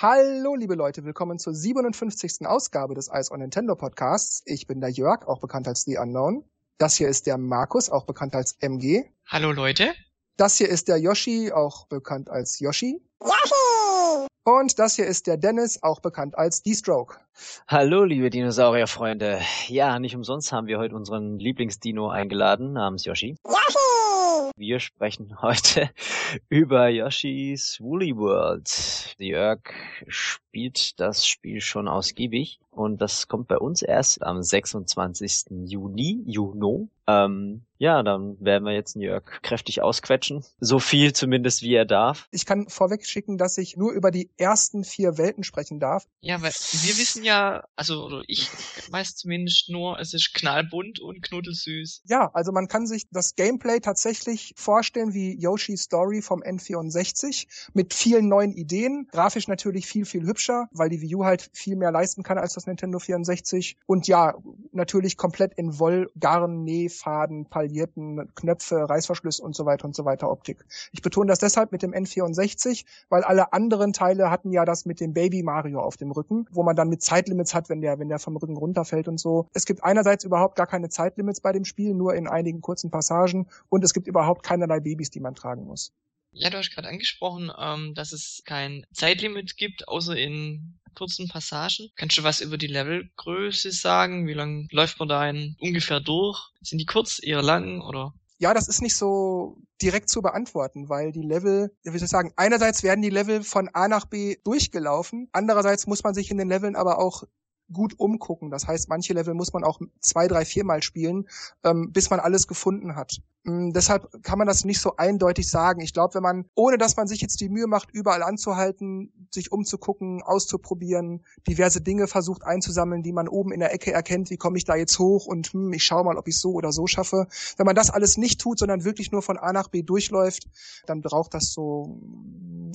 Hallo, liebe Leute, willkommen zur 57. Ausgabe des Ice on Nintendo Podcasts. Ich bin der Jörg, auch bekannt als The Unknown. Das hier ist der Markus, auch bekannt als MG. Hallo Leute. Das hier ist der Yoshi, auch bekannt als Yoshi. Yoshi! Und das hier ist der Dennis, auch bekannt als D-Stroke. Hallo, liebe Dinosaurierfreunde. Ja, nicht umsonst haben wir heute unseren Lieblingsdino eingeladen, namens Yoshi. Yoshi! Wir sprechen heute über Yoshi's Woolly World. Jörg spielt das Spiel schon ausgiebig und das kommt bei uns erst am 26. Juni, Juno. Ähm, ja, dann werden wir jetzt Jörg kräftig ausquetschen. So viel zumindest, wie er darf. Ich kann vorweg schicken, dass ich nur über die ersten vier Welten sprechen darf. Ja, weil wir wissen ja, also oder ich weiß zumindest nur, es ist knallbunt und knuddelsüß. Ja, also man kann sich das Gameplay tatsächlich vorstellen wie Yoshi's Story vom N64 mit vielen neuen Ideen. Grafisch natürlich viel, viel hübscher, weil die Wii U halt viel mehr leisten kann als das Nintendo 64. Und ja, natürlich komplett in Woll, Garn, Näh, Faden, Paljetten, Knöpfe, Reißverschlüsse und so weiter und so weiter Optik. Ich betone das deshalb mit dem N64, weil alle anderen Teile hatten ja das mit dem Baby Mario auf dem Rücken, wo man dann mit Zeitlimits hat, wenn der, wenn der vom Rücken runterfällt und so. Es gibt einerseits überhaupt gar keine Zeitlimits bei dem Spiel, nur in einigen kurzen Passagen und es gibt überhaupt keinerlei Babys, die man tragen muss. Ja, du hast gerade angesprochen, ähm, dass es kein Zeitlimit gibt, außer in kurzen Passagen. Kannst du was über die Levelgröße sagen? Wie lang läuft man da ein ungefähr durch? Sind die kurz, eher lang oder? Ja, das ist nicht so direkt zu beantworten, weil die Level, wie soll ich sagen, einerseits werden die Level von A nach B durchgelaufen, andererseits muss man sich in den Leveln aber auch gut umgucken. Das heißt, manche Level muss man auch zwei, drei, viermal spielen, ähm, bis man alles gefunden hat. Ähm, deshalb kann man das nicht so eindeutig sagen. Ich glaube, wenn man, ohne dass man sich jetzt die Mühe macht, überall anzuhalten, sich umzugucken, auszuprobieren, diverse Dinge versucht einzusammeln, die man oben in der Ecke erkennt, wie komme ich da jetzt hoch und hm, ich schaue mal, ob ich so oder so schaffe. Wenn man das alles nicht tut, sondern wirklich nur von A nach B durchläuft, dann braucht das so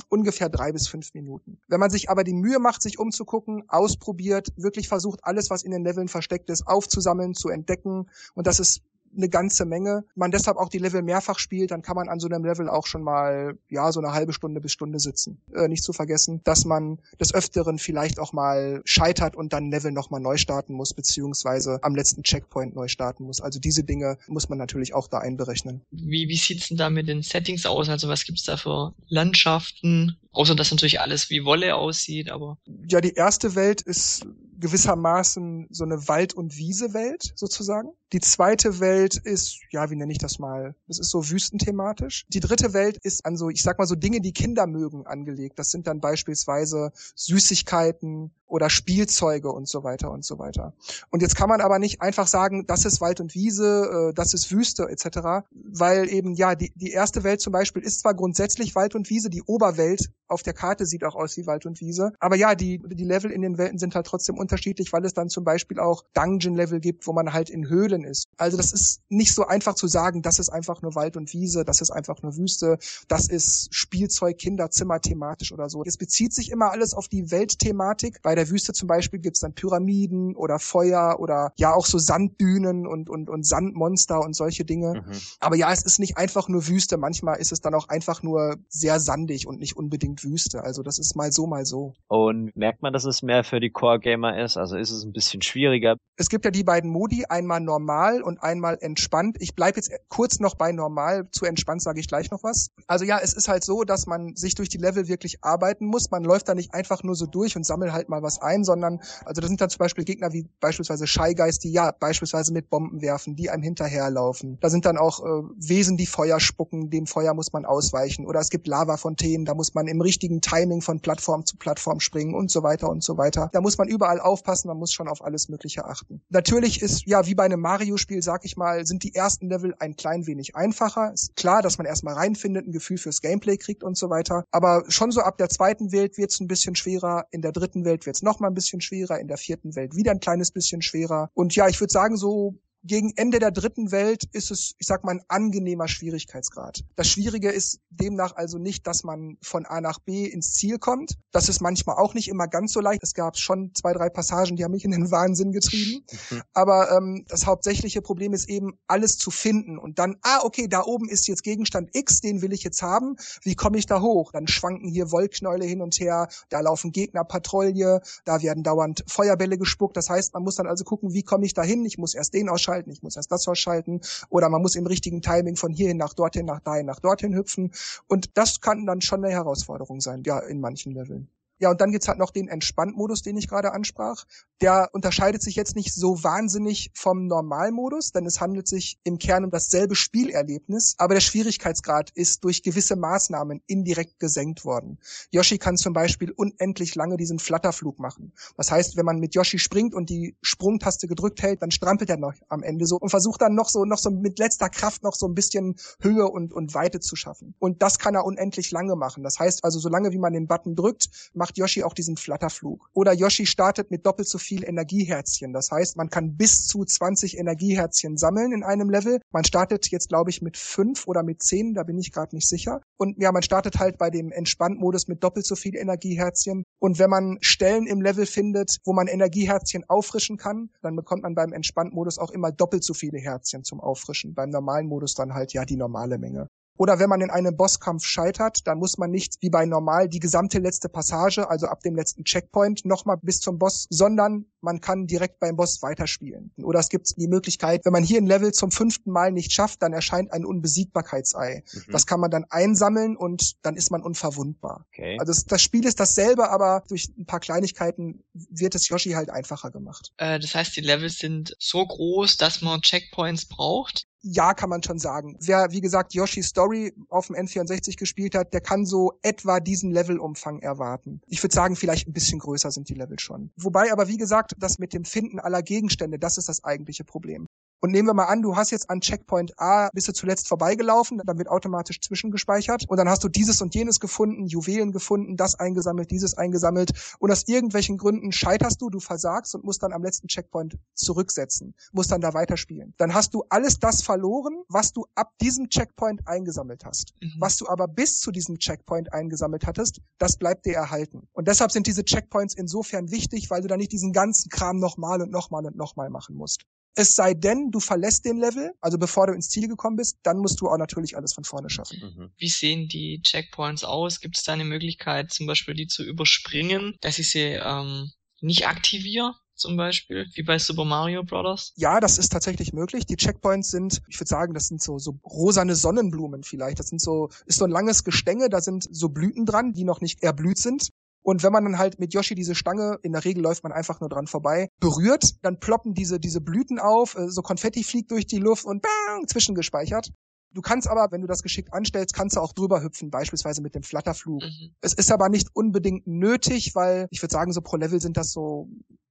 ungefähr drei bis fünf Minuten. Wenn man sich aber die Mühe macht, sich umzugucken, ausprobiert, wirklich versucht, alles, was in den Leveln versteckt ist, aufzusammeln, zu entdecken und das ist eine ganze Menge. Man deshalb auch die Level mehrfach spielt, dann kann man an so einem Level auch schon mal, ja, so eine halbe Stunde bis Stunde sitzen. Äh, nicht zu vergessen, dass man des Öfteren vielleicht auch mal scheitert und dann Level nochmal neu starten muss, beziehungsweise am letzten Checkpoint neu starten muss. Also diese Dinge muss man natürlich auch da einberechnen. Wie, wie sieht's denn da mit den Settings aus? Also was gibt's da für Landschaften? Außer dass natürlich alles wie Wolle aussieht, aber. Ja, die erste Welt ist gewissermaßen so eine Wald- und Wiese-Welt sozusagen. Die zweite Welt ist, ja, wie nenne ich das mal? Das ist so wüstenthematisch. Die dritte Welt ist an so, ich sag mal so Dinge, die Kinder mögen, angelegt. Das sind dann beispielsweise Süßigkeiten oder Spielzeuge und so weiter und so weiter. Und jetzt kann man aber nicht einfach sagen, das ist Wald und Wiese, äh, das ist Wüste etc., weil eben ja die, die erste Welt zum Beispiel ist zwar grundsätzlich Wald und Wiese, die Oberwelt auf der Karte sieht auch aus wie Wald und Wiese, aber ja die die Level in den Welten sind halt trotzdem unterschiedlich, weil es dann zum Beispiel auch Dungeon-Level gibt, wo man halt in Höhlen ist. Also das ist nicht so einfach zu sagen, das ist einfach nur Wald und Wiese, das ist einfach nur Wüste, das ist Spielzeug, Kinderzimmer thematisch oder so. Es bezieht sich immer alles auf die Weltthematik. Bei der Wüste zum Beispiel gibt's dann Pyramiden oder Feuer oder ja auch so Sanddünen und, und, und Sandmonster und solche Dinge. Mhm. Aber ja, es ist nicht einfach nur Wüste. Manchmal ist es dann auch einfach nur sehr sandig und nicht unbedingt Wüste. Also das ist mal so, mal so. Und merkt man, dass es mehr für die Core-Gamer ist? Also ist es ein bisschen schwieriger? Es gibt ja die beiden Modi, einmal normal und einmal entspannt. Ich bleib jetzt kurz noch bei normal. Zu entspannt sage ich gleich noch was. Also ja, es ist halt so, dass man sich durch die Level wirklich arbeiten muss. Man läuft da nicht einfach nur so durch und sammelt halt mal was ein, sondern also das sind dann zum Beispiel Gegner wie beispielsweise Shy Guys, die ja beispielsweise mit Bomben werfen, die einem hinterherlaufen. Da sind dann auch äh, Wesen, die Feuer spucken, dem Feuer muss man ausweichen. Oder es gibt Lavafontänen, da muss man im richtigen Timing von Plattform zu Plattform springen und so weiter und so weiter. Da muss man überall aufpassen, man muss schon auf alles Mögliche achten. Natürlich ist, ja, wie bei einem Mario-Spiel, sag ich mal, sind die ersten Level ein klein wenig einfacher. Ist klar, dass man erstmal reinfindet, ein Gefühl fürs Gameplay kriegt und so weiter. Aber schon so ab der zweiten Welt wird's ein bisschen schwerer, in der dritten Welt wird's noch mal ein bisschen schwerer, in der vierten Welt wieder ein kleines bisschen schwerer. Und ja, ich würde sagen, so gegen Ende der dritten Welt ist es, ich sag mal, ein angenehmer Schwierigkeitsgrad. Das Schwierige ist demnach also nicht, dass man von A nach B ins Ziel kommt. Das ist manchmal auch nicht immer ganz so leicht. Es gab schon zwei, drei Passagen, die haben mich in den Wahnsinn getrieben. Mhm. Aber ähm, das hauptsächliche Problem ist eben, alles zu finden und dann, ah, okay, da oben ist jetzt Gegenstand X, den will ich jetzt haben. Wie komme ich da hoch? Dann schwanken hier Wollknäule hin und her, da laufen Gegner Patrouille, da werden dauernd Feuerbälle gespuckt. Das heißt, man muss dann also gucken, wie komme ich da hin? Ich muss erst den ausschalten, ich muss erst das ausschalten oder man muss im richtigen Timing von hierhin nach dorthin, nach dahin, nach dorthin hüpfen. Und das kann dann schon eine Herausforderung sein, ja, in manchen Leveln. Ja, und dann gibt's halt noch den Entspanntmodus, den ich gerade ansprach. Der unterscheidet sich jetzt nicht so wahnsinnig vom Normalmodus, denn es handelt sich im Kern um dasselbe Spielerlebnis, aber der Schwierigkeitsgrad ist durch gewisse Maßnahmen indirekt gesenkt worden. Yoshi kann zum Beispiel unendlich lange diesen Flatterflug machen. Das heißt, wenn man mit Yoshi springt und die Sprungtaste gedrückt hält, dann strampelt er noch am Ende so und versucht dann noch so, noch so mit letzter Kraft noch so ein bisschen Höhe und, und Weite zu schaffen. Und das kann er unendlich lange machen. Das heißt also, solange wie man den Button drückt, macht macht Yoshi auch diesen Flatterflug. Oder Yoshi startet mit doppelt so viel Energieherzchen. Das heißt, man kann bis zu 20 Energieherzchen sammeln in einem Level. Man startet jetzt, glaube ich, mit fünf oder mit zehn, da bin ich gerade nicht sicher. Und ja, man startet halt bei dem Entspanntmodus mit doppelt so viel Energieherzchen. Und wenn man Stellen im Level findet, wo man Energieherzchen auffrischen kann, dann bekommt man beim Entspanntmodus auch immer doppelt so viele Herzchen zum Auffrischen. Beim normalen Modus dann halt ja die normale Menge. Oder wenn man in einem Bosskampf scheitert, dann muss man nicht wie bei normal die gesamte letzte Passage, also ab dem letzten Checkpoint, nochmal bis zum Boss, sondern man kann direkt beim Boss weiterspielen. Oder es gibt die Möglichkeit, wenn man hier ein Level zum fünften Mal nicht schafft, dann erscheint ein Unbesiegbarkeitsei. Mhm. Das kann man dann einsammeln und dann ist man unverwundbar. Okay. Also das Spiel ist dasselbe, aber durch ein paar Kleinigkeiten wird es Yoshi halt einfacher gemacht. Äh, das heißt, die Levels sind so groß, dass man Checkpoints braucht? Ja, kann man schon sagen. Wer, wie gesagt, Yoshi's Story auf dem N64 gespielt hat, der kann so etwa diesen Levelumfang erwarten. Ich würde sagen, vielleicht ein bisschen größer sind die Level schon. Wobei aber, wie gesagt, das mit dem Finden aller Gegenstände, das ist das eigentliche Problem. Und nehmen wir mal an, du hast jetzt an Checkpoint A, bist du zuletzt vorbeigelaufen, dann wird automatisch zwischengespeichert und dann hast du dieses und jenes gefunden, Juwelen gefunden, das eingesammelt, dieses eingesammelt und aus irgendwelchen Gründen scheiterst du, du versagst und musst dann am letzten Checkpoint zurücksetzen, musst dann da weiterspielen. Dann hast du alles das verloren, was du ab diesem Checkpoint eingesammelt hast. Mhm. Was du aber bis zu diesem Checkpoint eingesammelt hattest, das bleibt dir erhalten. Und deshalb sind diese Checkpoints insofern wichtig, weil du da nicht diesen ganzen Kram nochmal und nochmal und nochmal machen musst. Es sei denn, du verlässt den Level, also bevor du ins Ziel gekommen bist, dann musst du auch natürlich alles von vorne schaffen. Mhm. Wie sehen die Checkpoints aus? Gibt es da eine Möglichkeit, zum Beispiel die zu überspringen, dass ich sie ähm, nicht aktiviere? zum Beispiel, wie bei Super Mario Bros. Ja, das ist tatsächlich möglich. Die Checkpoints sind, ich würde sagen, das sind so, so rosane Sonnenblumen vielleicht. Das sind so, ist so ein langes Gestänge, da sind so Blüten dran, die noch nicht erblüht sind. Und wenn man dann halt mit Yoshi diese Stange, in der Regel läuft man einfach nur dran vorbei, berührt, dann ploppen diese, diese Blüten auf, äh, so Konfetti fliegt durch die Luft und bang, zwischengespeichert. Du kannst aber, wenn du das geschickt anstellst, kannst du auch drüber hüpfen, beispielsweise mit dem Flatterflug. Mhm. Es ist aber nicht unbedingt nötig, weil ich würde sagen, so pro Level sind das so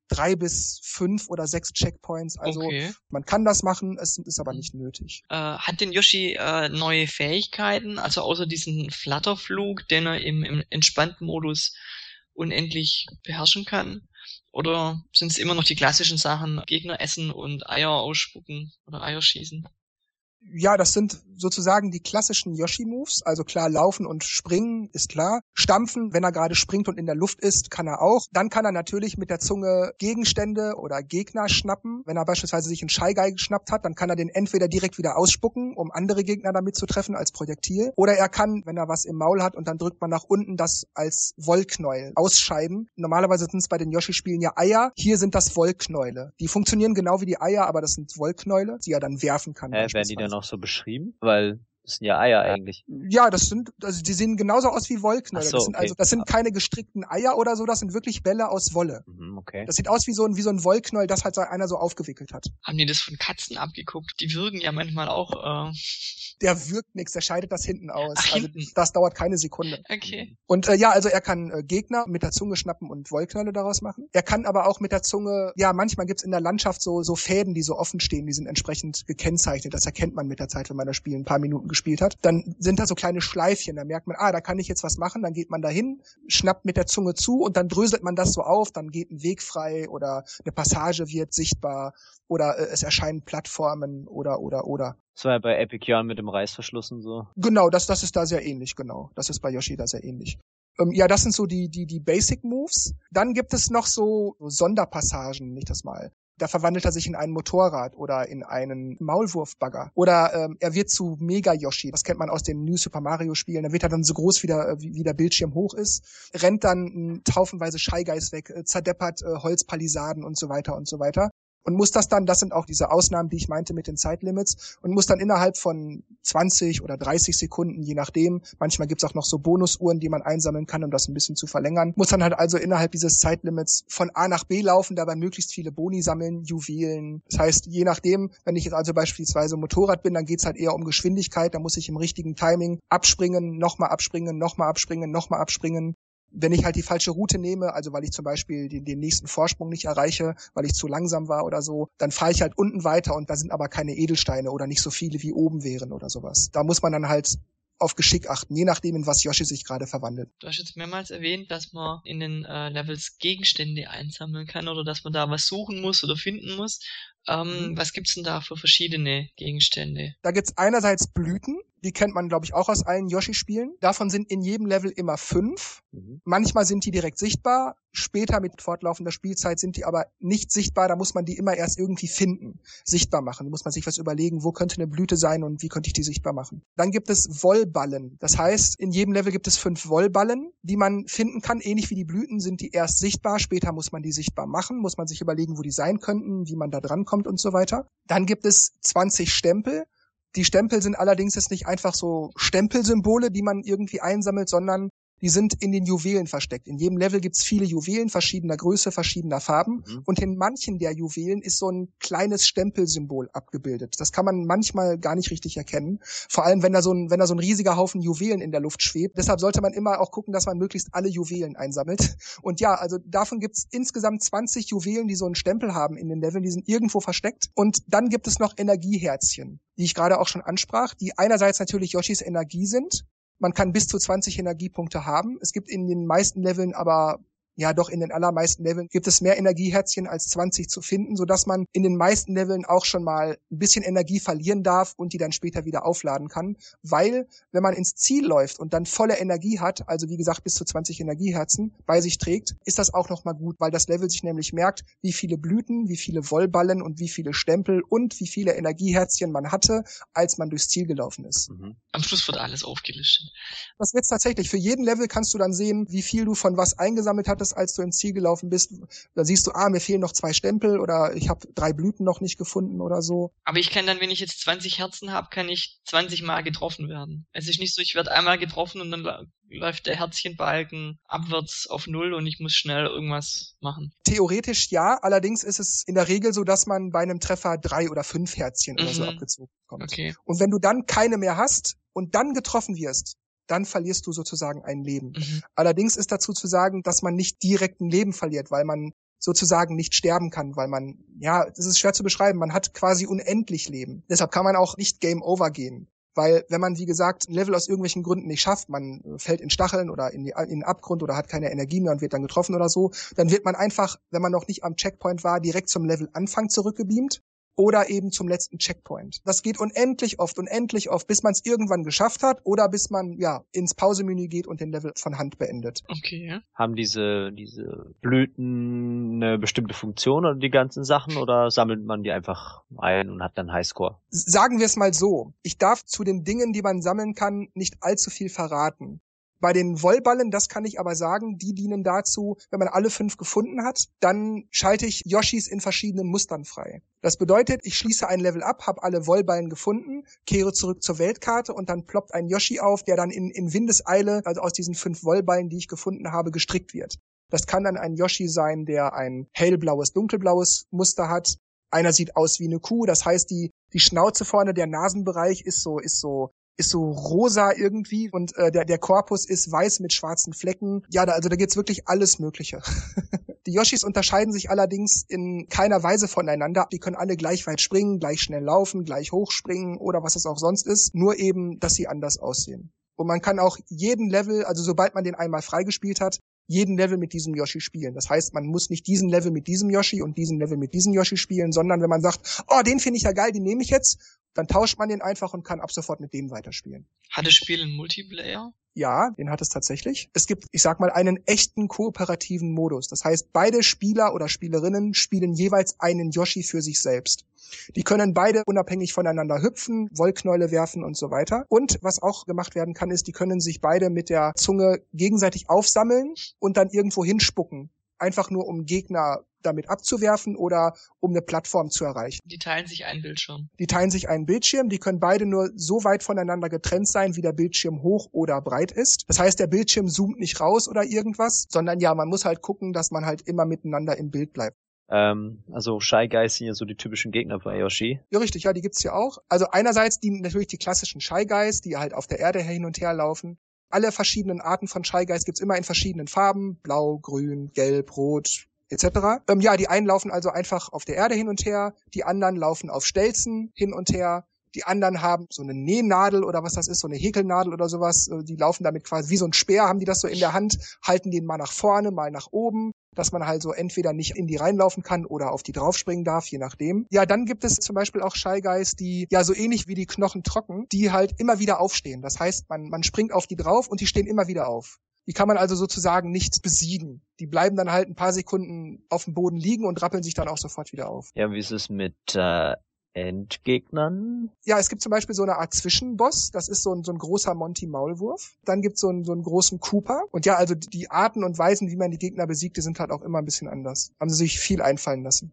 drei bis fünf oder sechs Checkpoints. Also okay. man kann das machen, es ist aber nicht nötig. Äh, hat denn Yoshi äh, neue Fähigkeiten, also außer diesen Flatterflug, den er im, im entspannten Modus unendlich beherrschen kann? Oder sind es immer noch die klassischen Sachen, Gegner essen und Eier ausspucken oder Eier schießen? Ja, das sind sozusagen die klassischen Yoshi-Moves. Also klar, laufen und springen ist klar. Stampfen, wenn er gerade springt und in der Luft ist, kann er auch. Dann kann er natürlich mit der Zunge Gegenstände oder Gegner schnappen. Wenn er beispielsweise sich einen Scheigeil geschnappt hat, dann kann er den entweder direkt wieder ausspucken, um andere Gegner damit zu treffen als Projektil. Oder er kann, wenn er was im Maul hat und dann drückt man nach unten, das als Wollknäuel ausscheiden. Normalerweise sind es bei den Yoshi-Spielen ja Eier. Hier sind das Wollknäule. Die funktionieren genau wie die Eier, aber das sind Wollknäule, die er dann werfen kann. Äh, auch so beschrieben? Weil das sind ja Eier eigentlich. Ja, das sind, also die sehen genauso aus wie Wollknäuel. So, das sind okay. also, das sind keine gestrickten Eier oder so, das sind wirklich Bälle aus Wolle. Mhm, okay. Das sieht aus wie so ein, wie so ein Wollknäuel, das halt einer so aufgewickelt hat. Haben die das von Katzen abgeguckt? Die würgen ja manchmal auch, äh... Der wirkt nichts, der scheidet das hinten aus. Ach, also hinten. das dauert keine Sekunde. Okay. Und äh, ja, also er kann äh, Gegner mit der Zunge schnappen und Wollknäule daraus machen. Er kann aber auch mit der Zunge, ja, manchmal gibt's in der Landschaft so, so Fäden, die so offen stehen, die sind entsprechend gekennzeichnet. Das erkennt man mit der Zeit, wenn man das Spiel ein paar Minuten gespielt hat. Dann sind da so kleine Schleifchen. Da merkt man, ah, da kann ich jetzt was machen. Dann geht man dahin, schnappt mit der Zunge zu und dann dröselt man das so auf. Dann geht ein Weg frei oder eine Passage wird sichtbar oder äh, es erscheinen Plattformen oder oder oder. Das war ja bei Epic Yarn mit dem Reißverschluss und so. Genau, das, das ist da sehr ähnlich, genau. Das ist bei Yoshi da sehr ähnlich. Ähm, ja, das sind so die, die, die Basic Moves. Dann gibt es noch so Sonderpassagen, nicht das mal. Da verwandelt er sich in ein Motorrad oder in einen Maulwurfbagger. Oder ähm, er wird zu Mega Yoshi. Das kennt man aus den New Super Mario Spielen. Da wird er dann so groß, wie der, wie, der Bildschirm hoch ist. Rennt dann taufenweise Scheigeist weg, äh, zerdeppert äh, Holzpalisaden und so weiter und so weiter und muss das dann, das sind auch diese Ausnahmen, die ich meinte mit den Zeitlimits, und muss dann innerhalb von 20 oder 30 Sekunden, je nachdem, manchmal gibt's auch noch so Bonusuhren, die man einsammeln kann, um das ein bisschen zu verlängern, muss dann halt also innerhalb dieses Zeitlimits von A nach B laufen, dabei möglichst viele Boni sammeln, Juwelen. Das heißt, je nachdem, wenn ich jetzt also beispielsweise Motorrad bin, dann geht's halt eher um Geschwindigkeit, da muss ich im richtigen Timing abspringen, nochmal abspringen, nochmal abspringen, nochmal abspringen wenn ich halt die falsche Route nehme, also weil ich zum Beispiel den, den nächsten Vorsprung nicht erreiche, weil ich zu langsam war oder so, dann fahre ich halt unten weiter und da sind aber keine Edelsteine oder nicht so viele wie oben wären oder sowas. Da muss man dann halt auf Geschick achten, je nachdem, in was Yoshi sich gerade verwandelt. Du hast jetzt mehrmals erwähnt, dass man in den äh, Levels Gegenstände einsammeln kann oder dass man da was suchen muss oder finden muss. Ähm, mhm. Was gibt's denn da für verschiedene Gegenstände? Da gibt's einerseits Blüten, die kennt man, glaube ich, auch aus allen Yoshi-Spielen. Davon sind in jedem Level immer fünf. Mhm. Manchmal sind die direkt sichtbar. Später mit fortlaufender Spielzeit sind die aber nicht sichtbar. Da muss man die immer erst irgendwie finden, sichtbar machen. Da muss man sich was überlegen, wo könnte eine Blüte sein und wie könnte ich die sichtbar machen. Dann gibt es Wollballen. Das heißt, in jedem Level gibt es fünf Wollballen, die man finden kann. Ähnlich wie die Blüten sind die erst sichtbar. Später muss man die sichtbar machen, muss man sich überlegen, wo die sein könnten, wie man da dran kommt und so weiter. Dann gibt es 20 Stempel. Die Stempel sind allerdings jetzt nicht einfach so Stempelsymbole, die man irgendwie einsammelt, sondern die sind in den Juwelen versteckt. In jedem Level gibt's viele Juwelen verschiedener Größe, verschiedener Farben. Mhm. Und in manchen der Juwelen ist so ein kleines Stempelsymbol abgebildet. Das kann man manchmal gar nicht richtig erkennen. Vor allem, wenn da so ein, wenn da so ein riesiger Haufen Juwelen in der Luft schwebt. Deshalb sollte man immer auch gucken, dass man möglichst alle Juwelen einsammelt. Und ja, also davon gibt's insgesamt 20 Juwelen, die so einen Stempel haben in den Leveln. Die sind irgendwo versteckt. Und dann gibt es noch Energieherzchen, die ich gerade auch schon ansprach, die einerseits natürlich Yoshis Energie sind man kann bis zu 20 Energiepunkte haben. Es gibt in den meisten Leveln aber ja doch in den allermeisten Leveln gibt es mehr Energieherzchen als 20 zu finden, so dass man in den meisten Leveln auch schon mal ein bisschen Energie verlieren darf und die dann später wieder aufladen kann, weil wenn man ins Ziel läuft und dann volle Energie hat, also wie gesagt bis zu 20 Energieherzen bei sich trägt, ist das auch noch mal gut, weil das Level sich nämlich merkt, wie viele Blüten, wie viele Wollballen und wie viele Stempel und wie viele Energieherzchen man hatte, als man durchs Ziel gelaufen ist. Mhm. Am Schluss wird alles aufgelistet. Das wird's tatsächlich. Für jeden Level kannst du dann sehen, wie viel du von was eingesammelt hattest hattest, als du ins Ziel gelaufen bist. Da siehst du, ah, mir fehlen noch zwei Stempel oder ich habe drei Blüten noch nicht gefunden oder so. Aber ich kann dann, wenn ich jetzt 20 Herzen habe, kann ich 20 Mal getroffen werden. Es ist nicht so, ich werde einmal getroffen und dann läuft der Herzchenbalken abwärts auf Null und ich muss schnell irgendwas machen. Theoretisch ja, allerdings ist es in der Regel so, dass man bei einem Treffer drei oder fünf Herzchen mhm. oder so mhm. abgezogen bekommt. Okay. Und wenn du dann keine mehr hast und dann getroffen wirst, dann verlierst du sozusagen ein Leben. Mhm. Allerdings ist dazu zu sagen, dass man nicht direkt ein Leben verliert, weil man sozusagen nicht sterben kann, weil man, ja, das ist schwer zu beschreiben, man hat quasi unendlich Leben. Deshalb kann man auch nicht Game Over gehen. Weil wenn man, wie gesagt, ein Level aus irgendwelchen Gründen nicht schafft, man fällt in Stacheln oder in, die, in den Abgrund oder hat keine Energie mehr und wird dann getroffen oder so, dann wird man einfach, wenn man noch nicht am Checkpoint war, direkt zum Level Anfang zurückgebeamt oder eben zum letzten Checkpoint. Das geht unendlich oft, unendlich oft, bis man es irgendwann geschafft hat oder bis man ja ins Pausemenü geht und den Level von Hand beendet. Okay. Ja. Haben diese diese Blüten eine bestimmte Funktion oder die ganzen Sachen oder sammelt man die einfach ein und hat dann Highscore? Sagen wir es mal so: Ich darf zu den Dingen, die man sammeln kann, nicht allzu viel verraten. Bei den Wollballen, das kann ich aber sagen, die dienen dazu, wenn man alle fünf gefunden hat, dann schalte ich Yoshis in verschiedenen Mustern frei. Das bedeutet, ich schließe ein Level ab, habe alle Wollballen gefunden, kehre zurück zur Weltkarte und dann ploppt ein Yoshi auf, der dann in, in Windeseile, also aus diesen fünf Wollballen, die ich gefunden habe, gestrickt wird. Das kann dann ein Yoshi sein, der ein hellblaues, dunkelblaues Muster hat. Einer sieht aus wie eine Kuh, das heißt, die, die Schnauze vorne, der Nasenbereich ist so, ist so ist so rosa irgendwie und äh, der, der Korpus ist weiß mit schwarzen Flecken. Ja, da, also da gibt's wirklich alles Mögliche. die Yoshis unterscheiden sich allerdings in keiner Weise voneinander. Die können alle gleich weit springen, gleich schnell laufen, gleich hoch springen oder was es auch sonst ist. Nur eben, dass sie anders aussehen. Und man kann auch jeden Level, also sobald man den einmal freigespielt hat, jeden Level mit diesem Yoshi spielen. Das heißt, man muss nicht diesen Level mit diesem Yoshi und diesen Level mit diesem Yoshi spielen, sondern wenn man sagt, oh, den finde ich ja geil, den nehme ich jetzt, dann tauscht man den einfach und kann ab sofort mit dem weiterspielen. Hat das Spiel einen Multiplayer? Ja, den hat es tatsächlich. Es gibt, ich sag mal, einen echten kooperativen Modus. Das heißt, beide Spieler oder Spielerinnen spielen jeweils einen Yoshi für sich selbst. Die können beide unabhängig voneinander hüpfen, Wollknäule werfen und so weiter. Und was auch gemacht werden kann, ist, die können sich beide mit der Zunge gegenseitig aufsammeln und dann irgendwo hinspucken. Einfach nur um Gegner damit abzuwerfen oder um eine Plattform zu erreichen. Die teilen sich einen Bildschirm. Die teilen sich einen Bildschirm, die können beide nur so weit voneinander getrennt sein, wie der Bildschirm hoch oder breit ist. Das heißt, der Bildschirm zoomt nicht raus oder irgendwas, sondern ja, man muss halt gucken, dass man halt immer miteinander im Bild bleibt. Ähm, also Shy Guys sind ja so die typischen Gegner bei Yoshi. Ja, richtig, ja, die gibt's ja auch. Also einerseits die natürlich die klassischen Shy Guys, die halt auf der Erde hin und her laufen. Alle verschiedenen Arten von Shy Guys gibt's immer in verschiedenen Farben. Blau, grün, gelb, rot, etc. Ähm, ja, die einen laufen also einfach auf der Erde hin und her, die anderen laufen auf Stelzen hin und her, die anderen haben so eine Nähnadel oder was das ist, so eine Häkelnadel oder sowas. Äh, Die laufen damit quasi wie so ein Speer, haben die das so in der Hand, halten den mal nach vorne, mal nach oben, dass man halt so entweder nicht in die reinlaufen kann oder auf die draufspringen darf, je nachdem. Ja, dann gibt es zum Beispiel auch Guys, die ja so ähnlich wie die Knochen trocken, die halt immer wieder aufstehen. Das heißt, man, man springt auf die drauf und die stehen immer wieder auf. Die kann man also sozusagen nicht besiegen. Die bleiben dann halt ein paar Sekunden auf dem Boden liegen und rappeln sich dann auch sofort wieder auf. Ja, wie ist es mit äh, Endgegnern? Ja, es gibt zum Beispiel so eine Art Zwischenboss. Das ist so ein, so ein großer Monty-Maulwurf. Dann gibt's so einen, so einen großen Cooper. Und ja, also die Arten und Weisen, wie man die Gegner besiegt, die sind halt auch immer ein bisschen anders. Haben sie sich viel einfallen lassen.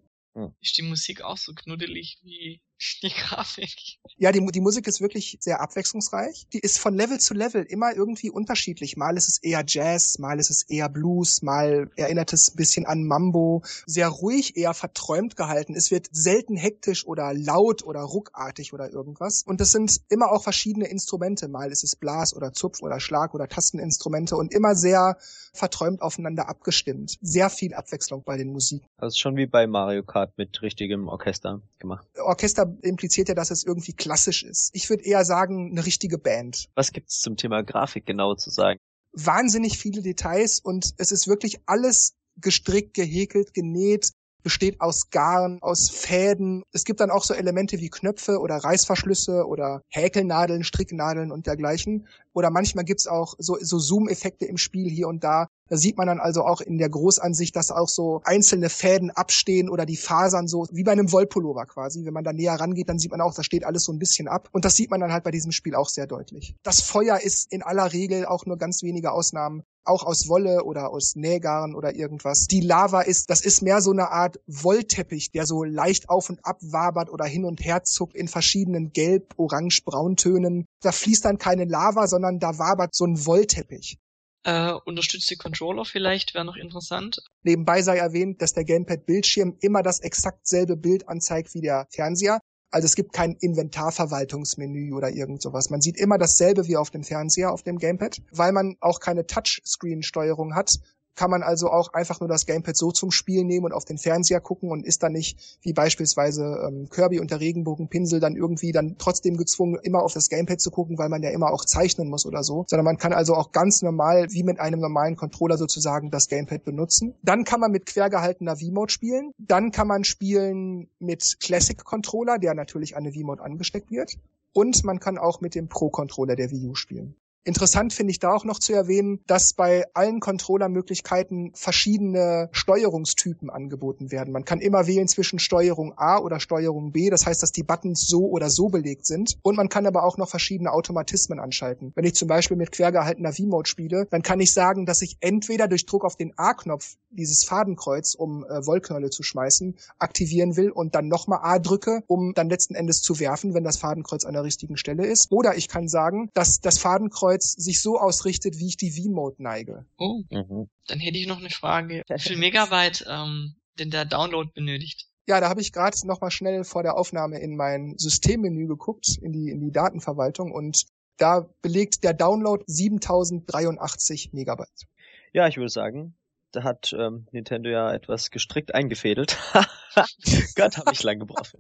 Ist die Musik auch so knuddelig wie die Grafik? Ja, die, die Musik ist wirklich sehr abwechslungsreich. Die ist von Level zu Level immer irgendwie unterschiedlich. Mal ist es eher Jazz, mal ist es eher Blues, mal erinnert es ein bisschen an Mambo. Sehr ruhig, eher verträumt gehalten. Es wird selten hektisch oder laut oder ruckartig oder irgendwas. Und es sind immer auch verschiedene Instrumente. Mal ist es Blas oder Zupf oder Schlag oder Tasteninstrumente und immer sehr verträumt aufeinander abgestimmt. Sehr viel Abwechslung bei den Musiken. Also schon wie bei Mario Kart mit richtigem Orchester gemacht. Orchester impliziert ja, dass es irgendwie klassisch ist. Ich würde eher sagen, eine richtige Band. Was gibt's zum Thema Grafik genau zu sagen? Wahnsinnig viele Details und es ist wirklich alles gestrickt, gehäkelt, genäht, besteht aus Garn, aus Fäden. Es gibt dann auch so Elemente wie Knöpfe oder Reißverschlüsse oder Häkelnadeln, Stricknadeln und dergleichen. Oder manchmal gibt's auch so, so Zoom-Effekte im Spiel hier und da. Da sieht man dann also auch in der Großansicht, dass auch so einzelne Fäden abstehen oder die Fasern so, wie bei einem Wollpullover quasi. Wenn man da näher rangeht, dann sieht man auch, da steht alles so ein bisschen ab. Und das sieht man dann halt bei diesem Spiel auch sehr deutlich. Das Feuer ist in aller Regel auch nur ganz wenige Ausnahmen auch aus Wolle oder aus Nähgarn oder irgendwas. Die Lava ist, das ist mehr so eine Art Wollteppich, der so leicht auf und ab wabert oder hin und her zuckt in verschiedenen Gelb, Orange, Brauntönen. Da fließt dann keine Lava, sondern da wabert so ein Wollteppich. Äh, unterstützte Controller vielleicht wäre noch interessant. Nebenbei sei erwähnt, dass der Gamepad-Bildschirm immer das exakt selbe Bild anzeigt wie der Fernseher. Also es gibt kein Inventarverwaltungsmenü oder irgend sowas. Man sieht immer dasselbe wie auf dem Fernseher, auf dem Gamepad. Weil man auch keine Touchscreen-Steuerung hat, kann man also auch einfach nur das Gamepad so zum Spiel nehmen und auf den Fernseher gucken und ist dann nicht wie beispielsweise ähm, Kirby und der Regenbogenpinsel dann irgendwie dann trotzdem gezwungen, immer auf das Gamepad zu gucken, weil man ja immer auch zeichnen muss oder so, sondern man kann also auch ganz normal, wie mit einem normalen Controller sozusagen, das Gamepad benutzen. Dann kann man mit quer gehaltener V-Mode spielen. Dann kann man spielen mit Classic Controller, der natürlich an eine V-Mode angesteckt wird. Und man kann auch mit dem Pro-Controller der Wii U spielen. Interessant finde ich da auch noch zu erwähnen, dass bei allen Controller-Möglichkeiten verschiedene Steuerungstypen angeboten werden. Man kann immer wählen zwischen Steuerung A oder Steuerung B, das heißt, dass die Buttons so oder so belegt sind. Und man kann aber auch noch verschiedene Automatismen anschalten. Wenn ich zum Beispiel mit quergehaltener V-Mode spiele, dann kann ich sagen, dass ich entweder durch Druck auf den A-Knopf dieses Fadenkreuz, um äh, Wollknäule zu schmeißen, aktivieren will und dann nochmal A drücke, um dann letzten Endes zu werfen, wenn das Fadenkreuz an der richtigen Stelle ist. Oder ich kann sagen, dass das Fadenkreuz sich so ausrichtet, wie ich die V-Mode neige. Oh, Mhm. dann hätte ich noch eine Frage. Wie viel Megabyte ähm, denn der Download benötigt? Ja, da habe ich gerade noch mal schnell vor der Aufnahme in mein Systemmenü geguckt, in die, in die Datenverwaltung und da belegt der Download 7083 Megabyte. Ja, ich würde sagen, hat ähm, Nintendo ja etwas gestrickt eingefädelt. Gott, habe ich lang gebraucht.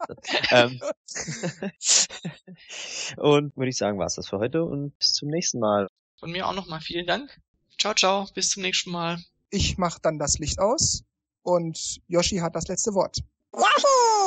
ähm, und würde ich sagen, war's das für heute und bis zum nächsten Mal. Von mir auch nochmal vielen Dank. Ciao, ciao, bis zum nächsten Mal. Ich mach dann das Licht aus und Yoshi hat das letzte Wort. Yoshi!